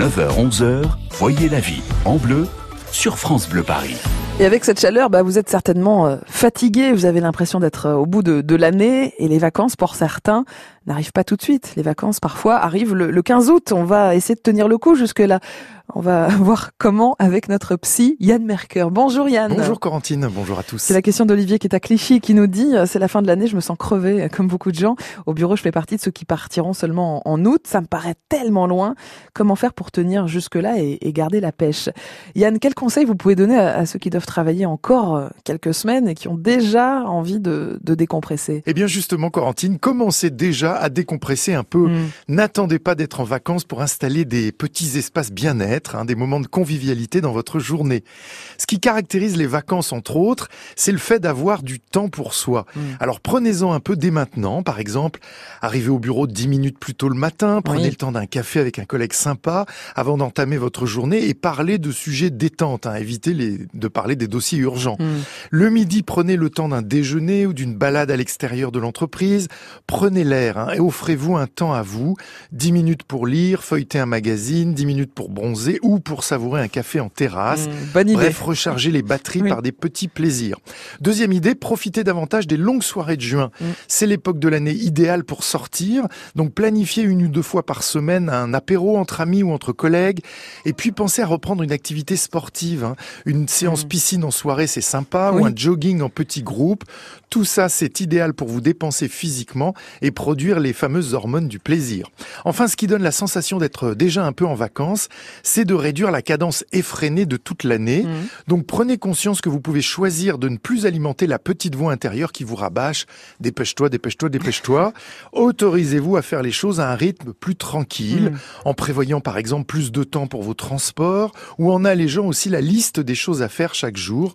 9h-11h, voyez la vie en bleu sur France Bleu Paris. Et avec cette chaleur, bah, vous êtes certainement euh, fatigué, vous avez l'impression d'être euh, au bout de, l'année et les vacances pour certains n'arrivent pas tout de suite. Les vacances parfois arrivent le, le 15 août, on va essayer de tenir le coup jusque-là. On va voir comment avec notre psy Yann Merker. Bonjour Yann. Bonjour Corentine, bonjour à tous. C'est la question d'Olivier qui est à Clichy qui nous dit euh, c'est la fin de l'année, je me sens crevé comme beaucoup de gens. Au bureau, je fais partie de ceux qui partiront seulement en, août. Ça me paraît tellement loin. Comment faire pour tenir jusque-là et, et, garder la pêche? Yann, quel conseil vous pouvez donner à, à, ceux qui doivent travailler encore euh, quelques semaines et qui ont déjà envie de, de décompresser? Eh bien justement, Corentine, commencez déjà à décompresser un peu. Mm. N'attendez pas d'être en vacances pour installer des petits espaces bien-être Hein, des moments de convivialité dans votre journée. Ce qui caractérise les vacances, entre autres, c'est le fait d'avoir du temps pour soi. Mmh. Alors prenez-en un peu dès maintenant. Par exemple, arrivez au bureau dix minutes plus tôt le matin, prenez oui. le temps d'un café avec un collègue sympa avant d'entamer votre journée et parlez de sujets détente. Hein, évitez les, de parler des dossiers urgents. Mmh. Le midi, prenez le temps d'un déjeuner ou d'une balade à l'extérieur de l'entreprise. Prenez l'air hein, et offrez-vous un temps à vous. Dix minutes pour lire, feuilleter un magazine, dix minutes pour bronzer ou pour savourer un café en terrasse. Mmh, bonne idée. Bref, recharger les batteries oui. par des petits plaisirs. Deuxième idée, profitez davantage des longues soirées de juin. Mmh. C'est l'époque de l'année idéale pour sortir. Donc planifiez une ou deux fois par semaine un apéro entre amis ou entre collègues. Et puis pensez à reprendre une activité sportive. Hein. Une séance mmh. piscine en soirée, c'est sympa. Oui. Ou un jogging en petit groupe. Tout ça, c'est idéal pour vous dépenser physiquement et produire les fameuses hormones du plaisir. Enfin, ce qui donne la sensation d'être déjà un peu en vacances, c'est de réduire la cadence effrénée de toute l'année. Mmh. Donc prenez conscience que vous pouvez choisir de ne plus alimenter la petite voix intérieure qui vous rabâche « dépêche-toi, dépêche-toi, dépêche-toi ». Autorisez-vous à faire les choses à un rythme plus tranquille, mmh. en prévoyant par exemple plus de temps pour vos transports ou en allégeant aussi la liste des choses à faire chaque jour.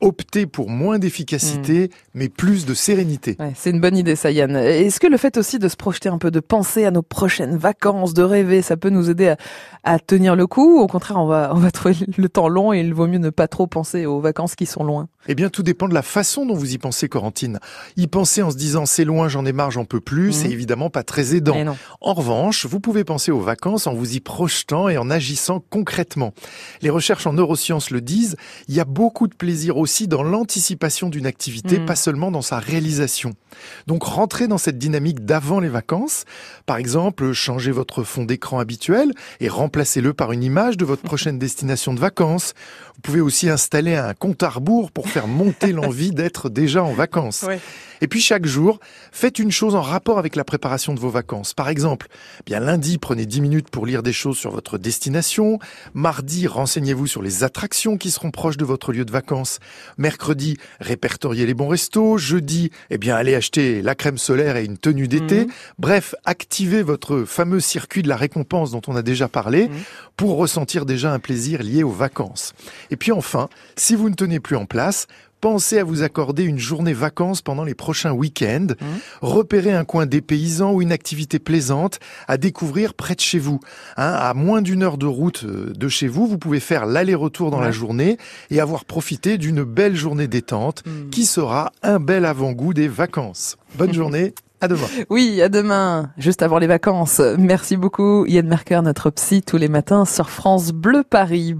Optez pour moins d'efficacité, mmh. mais plus de sérénité. Ouais, c'est une bonne idée ça Yann. Est-ce que le fait aussi de se projeter un peu, de penser à nos prochaines vacances, de rêver, ça peut nous aider à, à tenir le coup ou au contraire on va, on va trouver le temps long et il vaut mieux ne pas trop penser aux vacances qui sont loin Eh bien tout dépend de la façon dont vous y pensez Corentine. Y penser en se disant c'est loin, j'en ai marre, j'en peux plus, mmh. c'est évidemment pas très aidant. En revanche, vous pouvez penser aux vacances en vous y projetant et en agissant concrètement. Les recherches en neurosciences le disent, il y a beaucoup de plaisir aussi dans l'anticipation d'une activité, mmh. pas seulement dans sa réalisation. Donc rentrez dans cette dynamique d'avant les vacances. Par exemple, changez votre fond d'écran habituel et remplacez-le par une image de votre prochaine destination de vacances. Vous pouvez aussi installer un compte à rebours pour faire monter l'envie d'être déjà en vacances. Et puis chaque jour, faites une chose en rapport avec la préparation de vos vacances. Par exemple, bien lundi, prenez 10 minutes pour lire des choses sur votre destination. Mardi, renseignez-vous sur les attractions qui seront proches de votre lieu de vacances. Mercredi, répertoriez les bons restos. Jeudi, eh bien, allez acheter la crème solaire et une tenue d'été. Mmh. Bref, activez votre fameux circuit de la récompense dont on a déjà parlé mmh. pour ressentir déjà un plaisir lié aux vacances. Et puis enfin, si vous ne tenez plus en place, pensez à vous accorder une journée vacances pendant les prochains week-ends. Mmh. Repérez un coin dépaysant ou une activité plaisante à découvrir près de chez vous. Hein, à moins d'une heure de route euh, de chez vous, vous pouvez faire l'aller-retour dans ouais. la journée et avoir profité d'une belle journée détente mmh. qui sera un bel avant-goût des vacances. Bonne journée. À demain. Oui, à demain, juste avant les vacances. Merci beaucoup Yann Merker, notre psy, tous les matins sur France Bleu Paris.